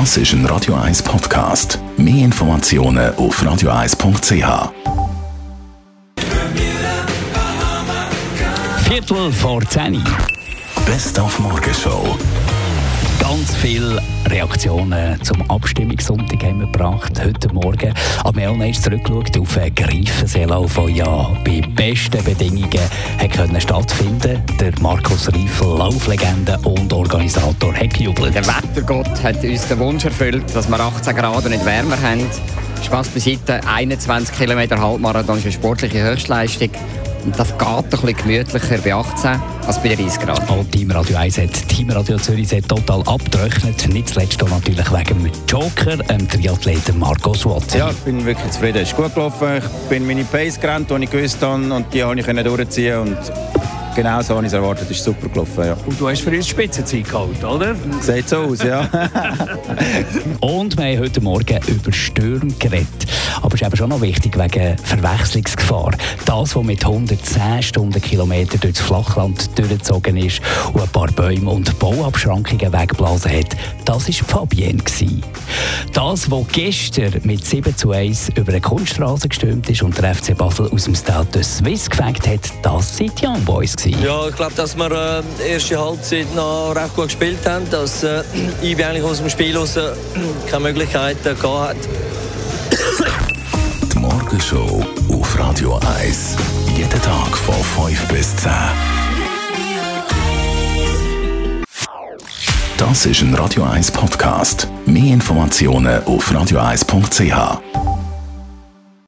Das ist ein Radio 1 Podcast. Mehr Informationen auf radio1.ch. Viertel vor 10 Uhr. Best auf Morgenshow. Ganz viele Reaktionen zum Abstimmungssonntag haben wir gebracht, heute Morgen. Aber wir haben auch zurückgeschaut auf einen Greifenseelauf, der ja bei besten Bedingungen hat können stattfinden Der Markus Riefel, Lauflegende und Organisator, hat gejubelt. Der Wettergott hat uns den Wunsch erfüllt, dass wir 18 Grad nicht wärmer haben. Spaß beiseite, 21 km Halbmarathon ist eine sportliche Höchstleistung. Und das geht ein bisschen gemütlicher bei 18 als bei 30 Grad. Und Team Radio 1 hat Team Radio Zürich hat total abgerechnet. Nicht zuletzt auch natürlich wegen dem Joker, dem Triathleten Marcos Watson. Ja, ich bin wirklich zufrieden. Es ist gut gelaufen. Ich bin meine Pace gerannt, die ich gewusst habe, und die konnte ich durchziehen. Und Genau so habe ich es erwartet. Ist super gelaufen, ja. Und du hast für uns Spitzenzeit geholt, oder? Sieht so aus, ja. und wir haben heute Morgen über Stürme geredet. Aber es ist eben schon noch wichtig wegen Verwechslungsgefahr. Das, was mit 110 Stundenkilometern durchs Flachland durchgezogen ist und ein paar Bäume und Bauabschrankungen weggeblasen hat, das war Fabienne. Das, was gestern mit 7 zu 1 über eine Kunststraße gestürmt ist und der FC Basel aus dem Stade de Suisse gefängt hat, das sind die Young Boys. Gewesen. Ja, ich glaube, dass wir äh, die erste Halbzeit noch recht gut gespielt haben, dass äh, IB eigentlich aus dem Spiel raus äh, keine Möglichkeiten gehabt hat. Die Morgenshow auf Radio 1. Jeden Tag von 5 bis 10. Das ist ein Radio 1 Podcast. Mehr Informationen auf radio1.ch.